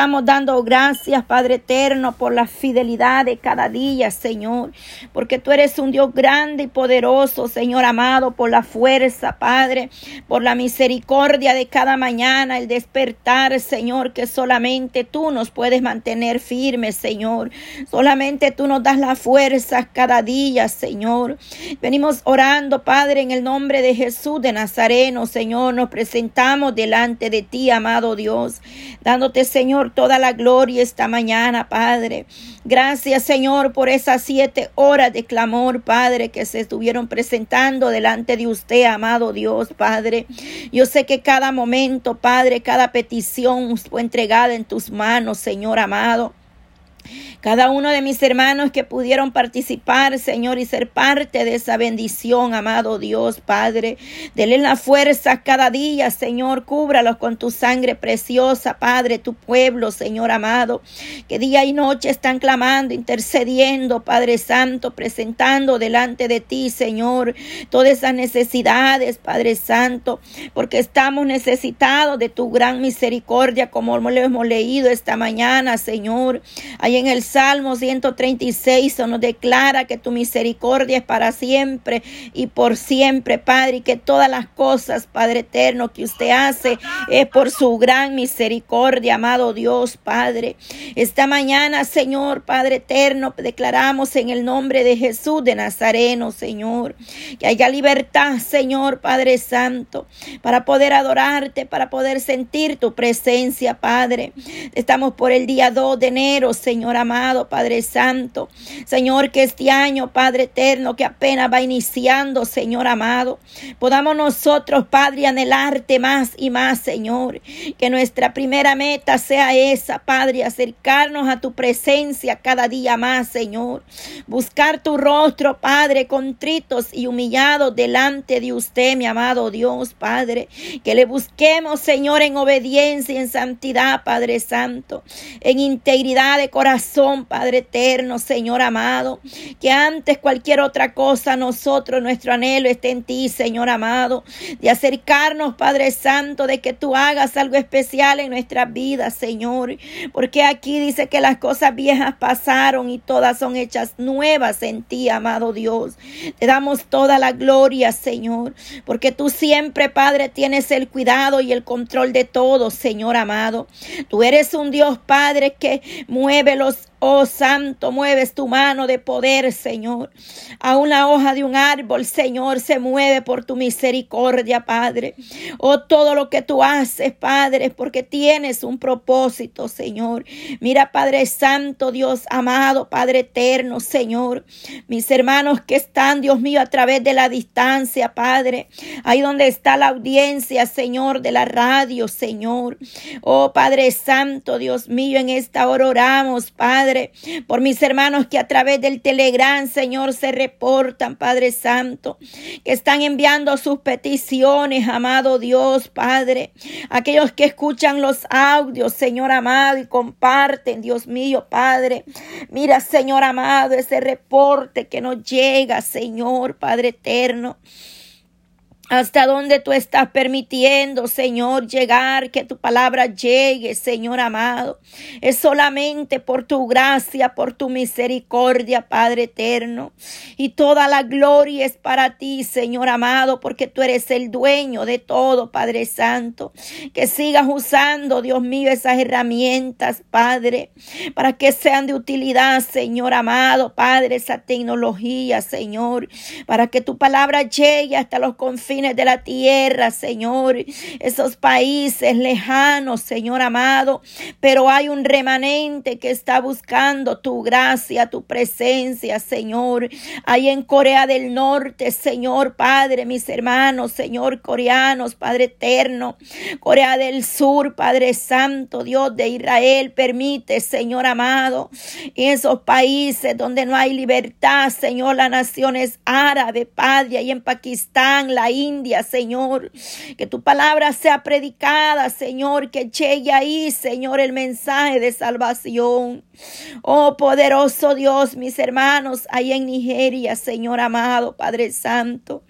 estamos dando gracias, Padre eterno, por la fidelidad de cada día, Señor, porque tú eres un Dios grande y poderoso, Señor amado, por la fuerza, Padre, por la misericordia de cada mañana, el despertar, Señor, que solamente tú nos puedes mantener firmes, Señor. Solamente tú nos das la fuerza cada día, Señor. Venimos orando, Padre, en el nombre de Jesús de Nazareno, Señor, nos presentamos delante de ti, amado Dios, dándote, Señor, toda la gloria esta mañana, Padre. Gracias, Señor, por esas siete horas de clamor, Padre, que se estuvieron presentando delante de usted, amado Dios, Padre. Yo sé que cada momento, Padre, cada petición fue entregada en tus manos, Señor amado. Cada uno de mis hermanos que pudieron participar, Señor, y ser parte de esa bendición, amado Dios, Padre. Dele la fuerza cada día, Señor. Cúbralos con tu sangre preciosa, Padre, tu pueblo, Señor amado. Que día y noche están clamando, intercediendo, Padre Santo, presentando delante de ti, Señor, todas esas necesidades, Padre Santo, porque estamos necesitados de tu gran misericordia, como lo hemos leído esta mañana, Señor. Ahí en el Salmo 136 nos declara que tu misericordia es para siempre y por siempre, Padre, y que todas las cosas, Padre eterno, que usted hace es por su gran misericordia, amado Dios, Padre. Esta mañana, Señor, Padre eterno, declaramos en el nombre de Jesús de Nazareno, Señor, que haya libertad, Señor, Padre Santo, para poder adorarte, para poder sentir tu presencia, Padre. Estamos por el día 2 de enero, Señor amado Padre Santo. Señor, que este año, Padre eterno, que apenas va iniciando, Señor amado, podamos nosotros, Padre, anhelarte más y más, Señor. Que nuestra primera meta sea esa, Padre, acercarnos a tu presencia cada día más, Señor. Buscar tu rostro, Padre, contritos y humillados delante de usted, mi amado Dios, Padre. Que le busquemos, Señor, en obediencia y en santidad, Padre Santo, en integridad de corazón Padre eterno, Señor amado, que antes cualquier otra cosa nosotros, nuestro anhelo esté en ti, Señor amado, de acercarnos, Padre Santo, de que tú hagas algo especial en nuestras vidas, Señor, porque aquí dice que las cosas viejas pasaron y todas son hechas nuevas en ti, amado Dios. Te damos toda la gloria, Señor, porque tú siempre, Padre, tienes el cuidado y el control de todo, Señor amado. Tú eres un Dios, Padre, que mueve los Oh Santo, mueves tu mano de poder, Señor. A una hoja de un árbol, Señor, se mueve por tu misericordia, Padre. Oh, todo lo que tú haces, Padre, porque tienes un propósito, Señor. Mira, Padre Santo, Dios amado, Padre eterno, Señor. Mis hermanos que están, Dios mío, a través de la distancia, Padre. Ahí donde está la audiencia, Señor, de la radio, Señor. Oh, Padre Santo, Dios mío, en esta hora oramos, Padre por mis hermanos que a través del Telegram, Señor, se reportan, Padre Santo, que están enviando sus peticiones, amado Dios, Padre. Aquellos que escuchan los audios, Señor amado, y comparten, Dios mío, Padre. Mira, Señor amado, ese reporte que nos llega, Señor, Padre eterno hasta donde tú estás permitiendo, Señor, llegar, que tu palabra llegue, Señor amado. Es solamente por tu gracia, por tu misericordia, Padre eterno. Y toda la gloria es para ti, Señor amado, porque tú eres el dueño de todo, Padre Santo. Que sigas usando, Dios mío, esas herramientas, Padre, para que sean de utilidad, Señor amado, Padre, esa tecnología, Señor, para que tu palabra llegue hasta los confines de la tierra, Señor, esos países lejanos, Señor amado, pero hay un remanente que está buscando tu gracia, tu presencia, Señor. Ahí en Corea del Norte, Señor Padre, mis hermanos, Señor coreanos, Padre eterno, Corea del Sur, Padre Santo, Dios de Israel, permite, Señor amado, en esos países donde no hay libertad, Señor, las naciones árabes, Padre, ahí en Pakistán, la India, India, Señor. Que tu palabra sea predicada, Señor, que llegue ahí, Señor, el mensaje de salvación. Oh poderoso Dios, mis hermanos, ahí en Nigeria, Señor amado, Padre Santo.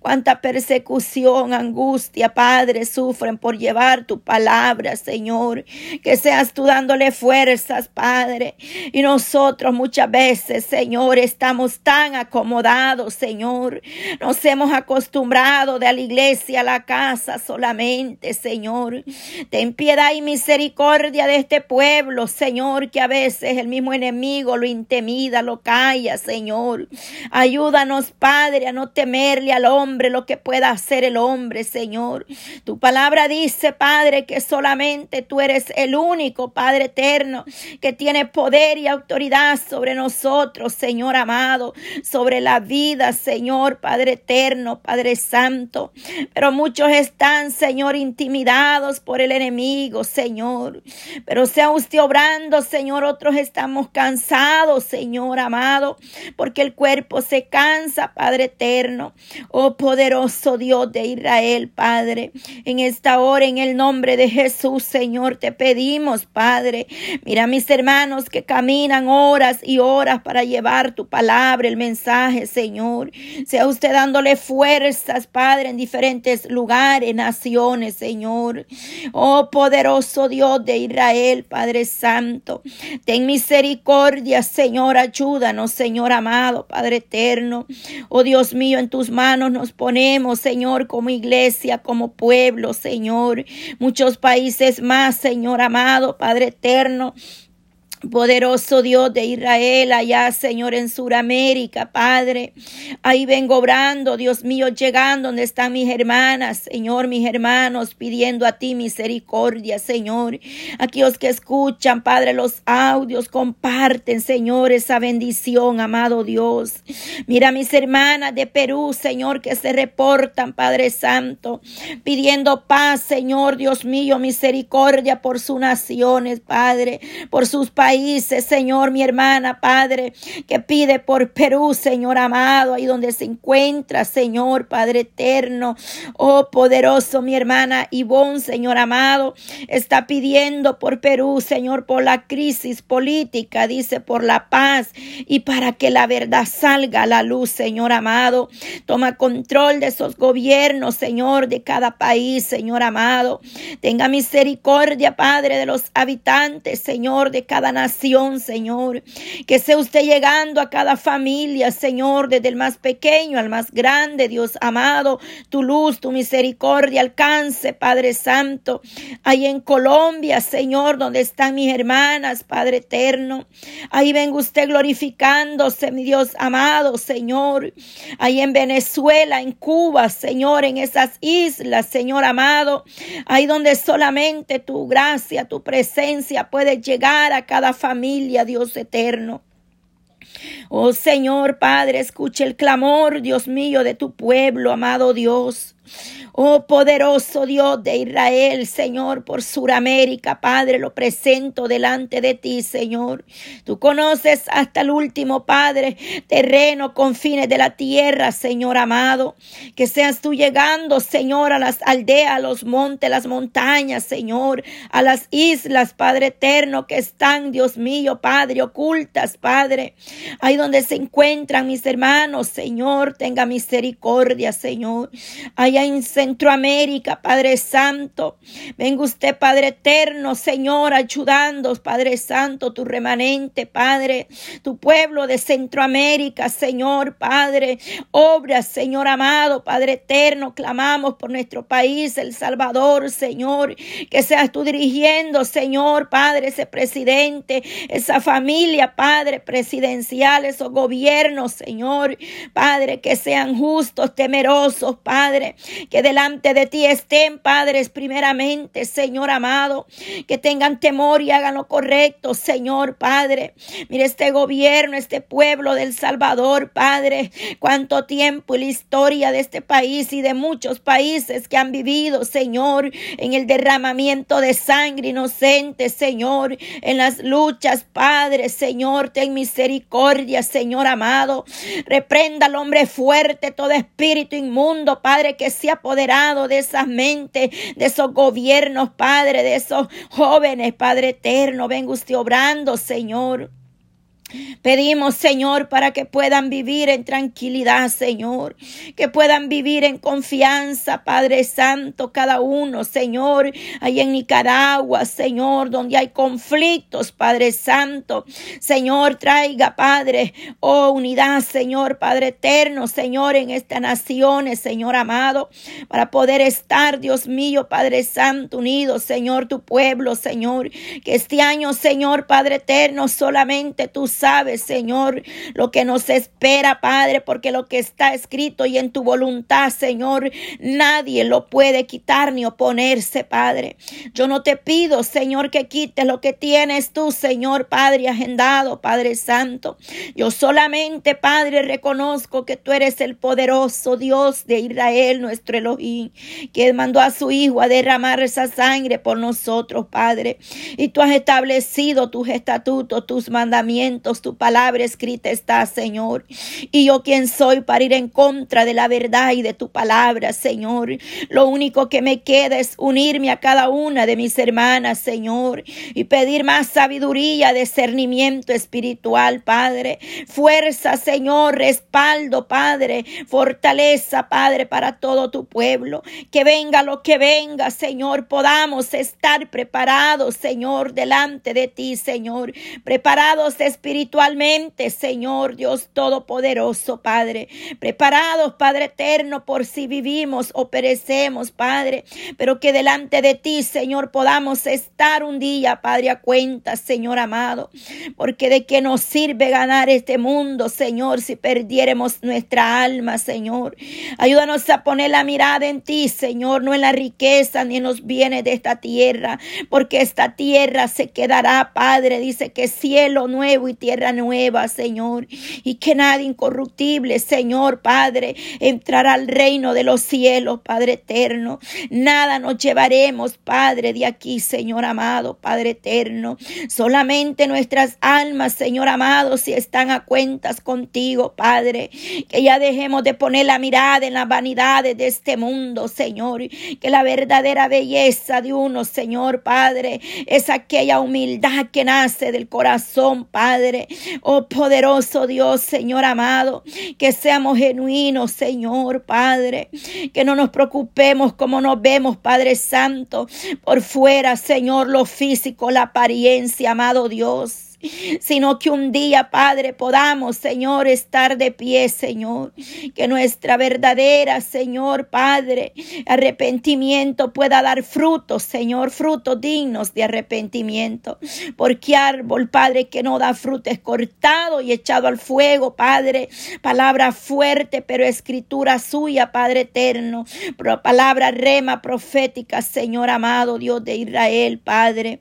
Cuánta persecución, angustia, Padre, sufren por llevar tu palabra, Señor. Que seas tú dándole fuerzas, Padre. Y nosotros muchas veces, Señor, estamos tan acomodados, Señor. Nos hemos acostumbrado de la iglesia, a la casa solamente, Señor. Ten piedad y misericordia de este pueblo, Señor, que a veces el mismo enemigo lo intimida, lo calla, Señor. Ayúdanos, Padre, a no temerle al hombre lo que pueda hacer el hombre, Señor. Tu palabra dice, Padre, que solamente tú eres el único, Padre eterno, que tiene poder y autoridad sobre nosotros, Señor amado, sobre la vida, Señor, Padre eterno, Padre santo. Pero muchos están, Señor, intimidados por el enemigo, Señor. Pero sea usted obrando, Señor, estamos cansados, Señor amado, porque el cuerpo se cansa, Padre eterno. Oh poderoso Dios de Israel, Padre, en esta hora, en el nombre de Jesús, Señor, te pedimos, Padre. Mira mis hermanos que caminan horas y horas para llevar tu palabra, el mensaje, Señor. Sea usted dándole fuerzas, Padre, en diferentes lugares, naciones, Señor. Oh poderoso Dios de Israel, Padre Santo. Ten misericordia, Señor. Ayúdanos, Señor amado, Padre eterno. Oh Dios mío, en tus manos nos ponemos, Señor, como iglesia, como pueblo, Señor. Muchos países más, Señor amado, Padre eterno. Poderoso Dios de Israel, allá, Señor, en Suramérica, Padre. Ahí vengo obrando, Dios mío, llegando donde están mis hermanas, Señor, mis hermanos, pidiendo a ti misericordia, Señor. Aquellos que escuchan, Padre, los audios, comparten, Señor, esa bendición, amado Dios. Mira mis hermanas de Perú, Señor, que se reportan, Padre Santo, pidiendo paz, Señor, Dios mío, misericordia por sus naciones, Padre, por sus países Señor, mi hermana, Padre, que pide por Perú, Señor amado, ahí donde se encuentra, Señor, Padre eterno. Oh, poderoso, mi hermana Ivonne, Señor amado, está pidiendo por Perú, Señor, por la crisis política, dice, por la paz y para que la verdad salga a la luz, Señor amado. Toma control de esos gobiernos, Señor, de cada país, Señor amado. Tenga misericordia, Padre, de los habitantes, Señor, de cada nación Señor. Que sea usted llegando a cada familia, Señor, desde el más pequeño al más grande, Dios amado. Tu luz, tu misericordia alcance, Padre Santo. Ahí en Colombia, Señor, donde están mis hermanas, Padre eterno. Ahí venga usted glorificándose, mi Dios amado, Señor. Ahí en Venezuela, en Cuba, Señor, en esas islas, Señor amado. Ahí donde solamente tu gracia, tu presencia puede llegar a cada familia, Dios eterno. Oh Señor Padre, escuche el clamor, Dios mío, de tu pueblo, amado Dios. Oh poderoso Dios de Israel, Señor, por Suramérica, Padre, lo presento delante de ti, Señor. Tú conoces hasta el último, Padre, terreno, confines de la tierra, Señor amado. Que seas tú llegando, Señor, a las aldeas, a los montes, las montañas, Señor, a las islas, Padre eterno, que están, Dios mío, Padre, ocultas, Padre. Ahí donde se encuentran mis hermanos, Señor, tenga misericordia, Señor. En Centroamérica, Padre Santo. Venga usted, Padre eterno, Señor, ayudando, Padre Santo, tu remanente, Padre, tu pueblo de Centroamérica, Señor, Padre. Obra, Señor amado, Padre eterno, clamamos por nuestro país, El Salvador, Señor, que seas tú dirigiendo, Señor, Padre, ese presidente, esa familia, Padre, presidencial, esos gobiernos, Señor, Padre, que sean justos, temerosos, Padre, que de delante de ti estén, padres, primeramente, Señor amado, que tengan temor y hagan lo correcto, Señor Padre. Mire este gobierno, este pueblo del Salvador, Padre, cuánto tiempo y la historia de este país y de muchos países que han vivido, Señor, en el derramamiento de sangre inocente, Señor, en las luchas, Padre, Señor, ten misericordia, Señor amado. Reprenda al hombre fuerte, todo espíritu inmundo, Padre, que se ha apoderado de esas mentes, de esos gobiernos, Padre, de esos jóvenes, Padre eterno. Venga usted obrando, Señor. Pedimos, Señor, para que puedan vivir en tranquilidad, Señor, que puedan vivir en confianza, Padre Santo, cada uno, Señor, ahí en Nicaragua, Señor, donde hay conflictos, Padre Santo. Señor, traiga, Padre, oh unidad, Señor, Padre eterno, Señor, en estas naciones, Señor amado, para poder estar, Dios mío, Padre Santo, unidos, Señor, tu pueblo, Señor, que este año, Señor, Padre eterno, solamente tú sabes, Señor, lo que nos espera, Padre, porque lo que está escrito y en tu voluntad, Señor, nadie lo puede quitar ni oponerse, Padre. Yo no te pido, Señor, que quites lo que tienes tú, Señor, Padre, agendado, Padre Santo. Yo solamente, Padre, reconozco que tú eres el poderoso Dios de Israel, nuestro Elohim, que mandó a su Hijo a derramar esa sangre por nosotros, Padre. Y tú has establecido tus estatutos, tus mandamientos tu palabra escrita está, Señor. Y yo quien soy para ir en contra de la verdad y de tu palabra, Señor. Lo único que me queda es unirme a cada una de mis hermanas, Señor, y pedir más sabiduría, discernimiento espiritual, Padre. Fuerza, Señor, respaldo, Padre. Fortaleza, Padre, para todo tu pueblo. Que venga lo que venga, Señor, podamos estar preparados, Señor, delante de ti, Señor. Preparados espiritualmente espiritualmente, Señor Dios Todopoderoso, Padre. Preparados, Padre eterno, por si vivimos o perecemos, Padre. Pero que delante de ti, Señor, podamos estar un día, Padre, a cuenta, Señor amado. Porque de qué nos sirve ganar este mundo, Señor, si perdiéramos nuestra alma, Señor. Ayúdanos a poner la mirada en ti, Señor, no en la riqueza ni en los bienes de esta tierra. Porque esta tierra se quedará, Padre. Dice que cielo nuevo y tierra nueva, Señor, y que nada incorruptible, Señor, Padre, entrará al reino de los cielos, Padre eterno. Nada nos llevaremos, Padre, de aquí, Señor amado, Padre eterno. Solamente nuestras almas, Señor amado, si están a cuentas contigo, Padre, que ya dejemos de poner la mirada en las vanidades de este mundo, Señor, que la verdadera belleza de uno, Señor, Padre, es aquella humildad que nace del corazón, Padre Oh poderoso Dios, Señor amado, que seamos genuinos, Señor Padre, que no nos preocupemos como nos vemos, Padre Santo, por fuera, Señor, lo físico, la apariencia, amado Dios sino que un día, Padre, podamos, Señor, estar de pie, Señor. Que nuestra verdadera, Señor, Padre, arrepentimiento pueda dar frutos, Señor, frutos dignos de arrepentimiento. Porque árbol, Padre, que no da fruto es cortado y echado al fuego, Padre. Palabra fuerte, pero escritura suya, Padre eterno. Palabra rema profética, Señor amado, Dios de Israel, Padre.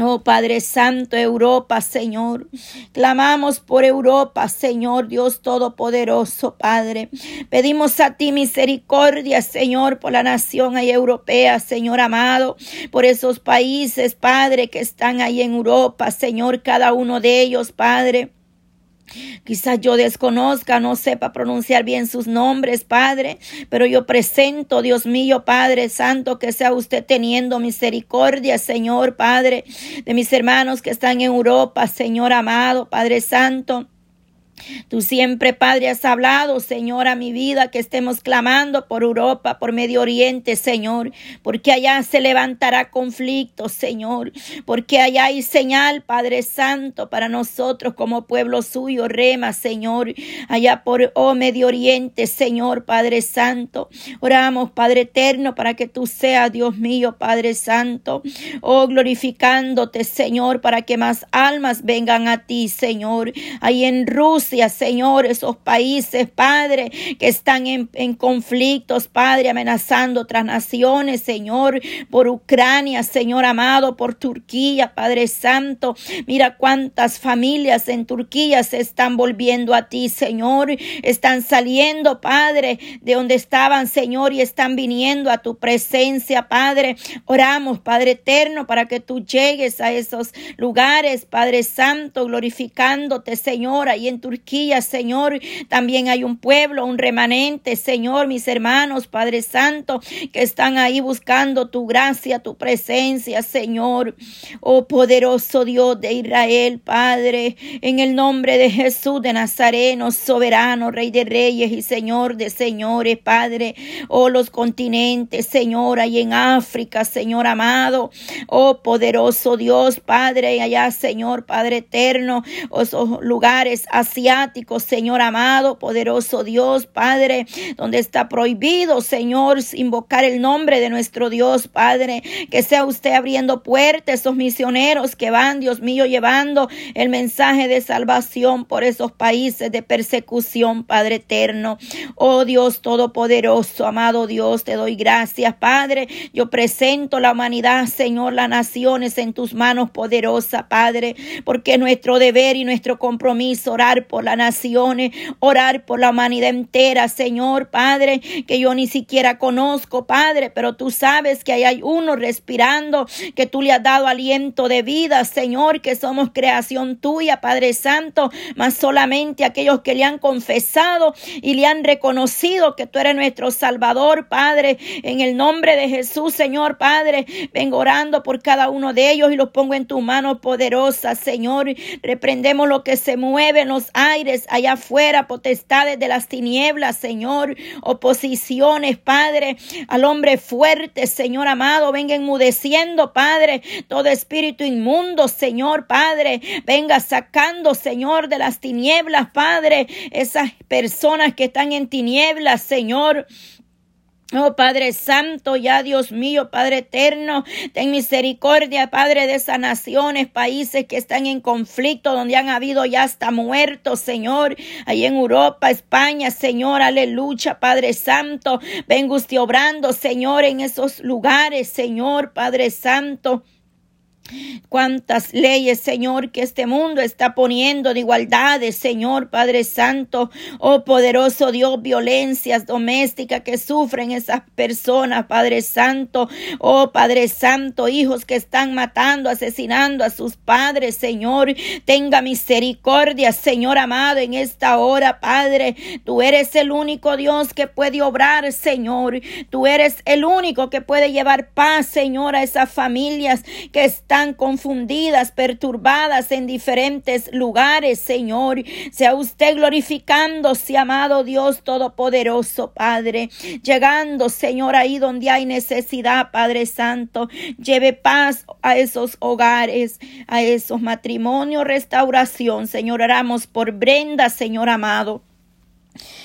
Oh Padre Santo, Europa, Señor. Clamamos por Europa, Señor Dios Todopoderoso, Padre. Pedimos a ti misericordia, Señor, por la nación ahí europea, Señor amado, por esos países, Padre, que están ahí en Europa, Señor, cada uno de ellos, Padre. Quizás yo desconozca, no sepa pronunciar bien sus nombres, Padre, pero yo presento, Dios mío, Padre Santo, que sea usted teniendo misericordia, Señor, Padre, de mis hermanos que están en Europa, Señor amado, Padre Santo. Tú siempre, Padre, has hablado, Señor, a mi vida, que estemos clamando por Europa, por Medio Oriente, Señor, porque allá se levantará conflicto, Señor, porque allá hay señal, Padre Santo, para nosotros como pueblo suyo, rema, Señor, allá por, oh Medio Oriente, Señor, Padre Santo. Oramos, Padre Eterno, para que tú seas, Dios mío, Padre Santo, oh glorificándote, Señor, para que más almas vengan a ti, Señor, ahí en Rusia Señor, esos países, Padre, que están en, conflictos, Padre, amenazando otras naciones, Señor, por Ucrania, Señor amado, por Turquía, Padre Santo. Mira cuántas familias en Turquía se están volviendo a ti, Señor. Están saliendo, Padre, de donde estaban, Señor, y están viniendo a tu presencia, Padre. Oramos, Padre eterno, para que tú llegues a esos lugares, Padre Santo, glorificándote, Señor, ahí en Turquía Señor. También hay un pueblo, un remanente, Señor, mis hermanos, Padre Santo, que están ahí buscando tu gracia, tu presencia, Señor. Oh poderoso Dios de Israel, Padre, en el nombre de Jesús de Nazareno, soberano, Rey de Reyes y Señor de Señores, Padre. Oh los continentes, Señor, ahí en África, Señor amado. Oh poderoso Dios, Padre, allá, Señor, Padre eterno, oh, esos lugares Señor amado, poderoso Dios, Padre, donde está prohibido, Señor, invocar el nombre de nuestro Dios, Padre, que sea usted abriendo puertas, esos misioneros que van, Dios mío, llevando el mensaje de salvación por esos países de persecución, Padre eterno. Oh Dios todopoderoso, amado Dios, te doy gracias, Padre. Yo presento la humanidad, Señor, las naciones en tus manos poderosa, Padre, porque es nuestro deber y nuestro compromiso orar por las naciones, orar por la humanidad entera, Señor, Padre, que yo ni siquiera conozco, Padre, pero tú sabes que ahí hay uno respirando, que tú le has dado aliento de vida, Señor, que somos creación tuya, Padre Santo, más solamente aquellos que le han confesado y le han reconocido que tú eres nuestro Salvador, Padre, en el nombre de Jesús, Señor, Padre, vengo orando por cada uno de ellos y los pongo en tu mano poderosa, Señor, reprendemos lo que se mueve en los aires, allá afuera, potestades de las tinieblas, Señor, oposiciones, Padre, al hombre fuerte, Señor amado, venga enmudeciendo, Padre, todo espíritu inmundo, Señor, Padre, venga sacando, Señor, de las tinieblas, Padre, esas personas que están en tinieblas, Señor. Oh Padre Santo, ya Dios mío, Padre eterno, ten misericordia, Padre de esas naciones, países que están en conflicto, donde han habido ya hasta muertos, Señor, ahí en Europa, España, Señor, aleluya, Padre Santo, venga usted Señor, en esos lugares, Señor, Padre Santo. Cuántas leyes, Señor, que este mundo está poniendo de igualdades, Señor Padre Santo, oh poderoso Dios, violencias domésticas que sufren esas personas, Padre Santo, oh Padre Santo, hijos que están matando, asesinando a sus padres, Señor, tenga misericordia, Señor amado, en esta hora, Padre, tú eres el único Dios que puede obrar, Señor, tú eres el único que puede llevar paz, Señor, a esas familias que están confundidas, perturbadas en diferentes lugares, Señor. Sea usted glorificándose, amado Dios Todopoderoso, Padre. Llegando, Señor, ahí donde hay necesidad, Padre Santo. Lleve paz a esos hogares, a esos matrimonios, restauración. Señor, oramos por Brenda, Señor amado.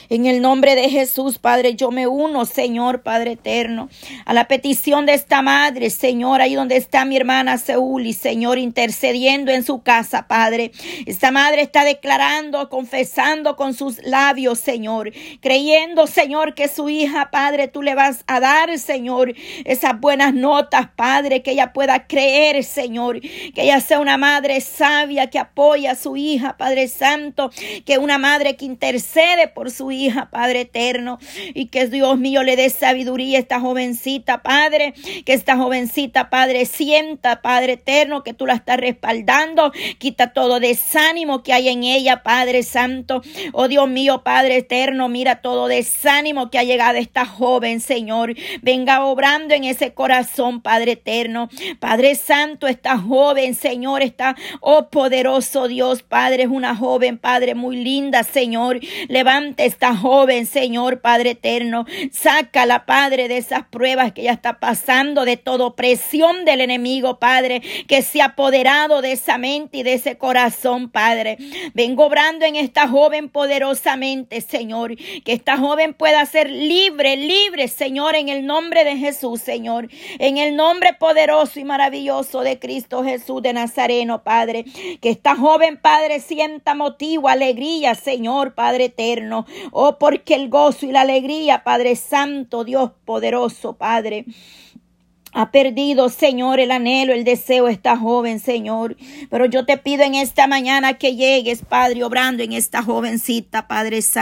En el nombre de Jesús, Padre, yo me uno, Señor, Padre eterno, a la petición de esta madre, Señor, ahí donde está mi hermana Seúl Señor, intercediendo en su casa, Padre. Esta madre está declarando, confesando con sus labios, Señor, creyendo, Señor, que su hija, Padre, tú le vas a dar, Señor, esas buenas notas, Padre, que ella pueda creer, Señor, que ella sea una madre sabia que apoya a su hija, Padre Santo, que una madre que intercede por su hija Padre eterno, y que Dios mío le dé sabiduría a esta jovencita, Padre, que esta jovencita, Padre, sienta, Padre eterno, que tú la estás respaldando, quita todo desánimo que hay en ella, Padre Santo, oh Dios mío, Padre eterno, mira todo desánimo que ha llegado esta joven, Señor, venga obrando en ese corazón, Padre eterno, Padre Santo, esta joven, Señor, está, oh poderoso Dios, Padre, es una joven, Padre, muy linda, Señor, esta joven, Señor Padre eterno. Sácala, Padre, de esas pruebas que ella está pasando, de toda opresión del enemigo, Padre, que se ha apoderado de esa mente y de ese corazón, Padre. Vengo obrando en esta joven poderosamente, Señor, que esta joven pueda ser libre, libre, Señor, en el nombre de Jesús, Señor, en el nombre poderoso y maravilloso de Cristo Jesús de Nazareno, Padre. Que esta joven, Padre, sienta motivo, alegría, Señor, Padre eterno. Oh, porque el gozo y la alegría, Padre Santo, Dios poderoso, Padre. Ha perdido, Señor, el anhelo, el deseo esta joven, Señor. Pero yo te pido en esta mañana que llegues, Padre, obrando en esta jovencita, Padre Santo.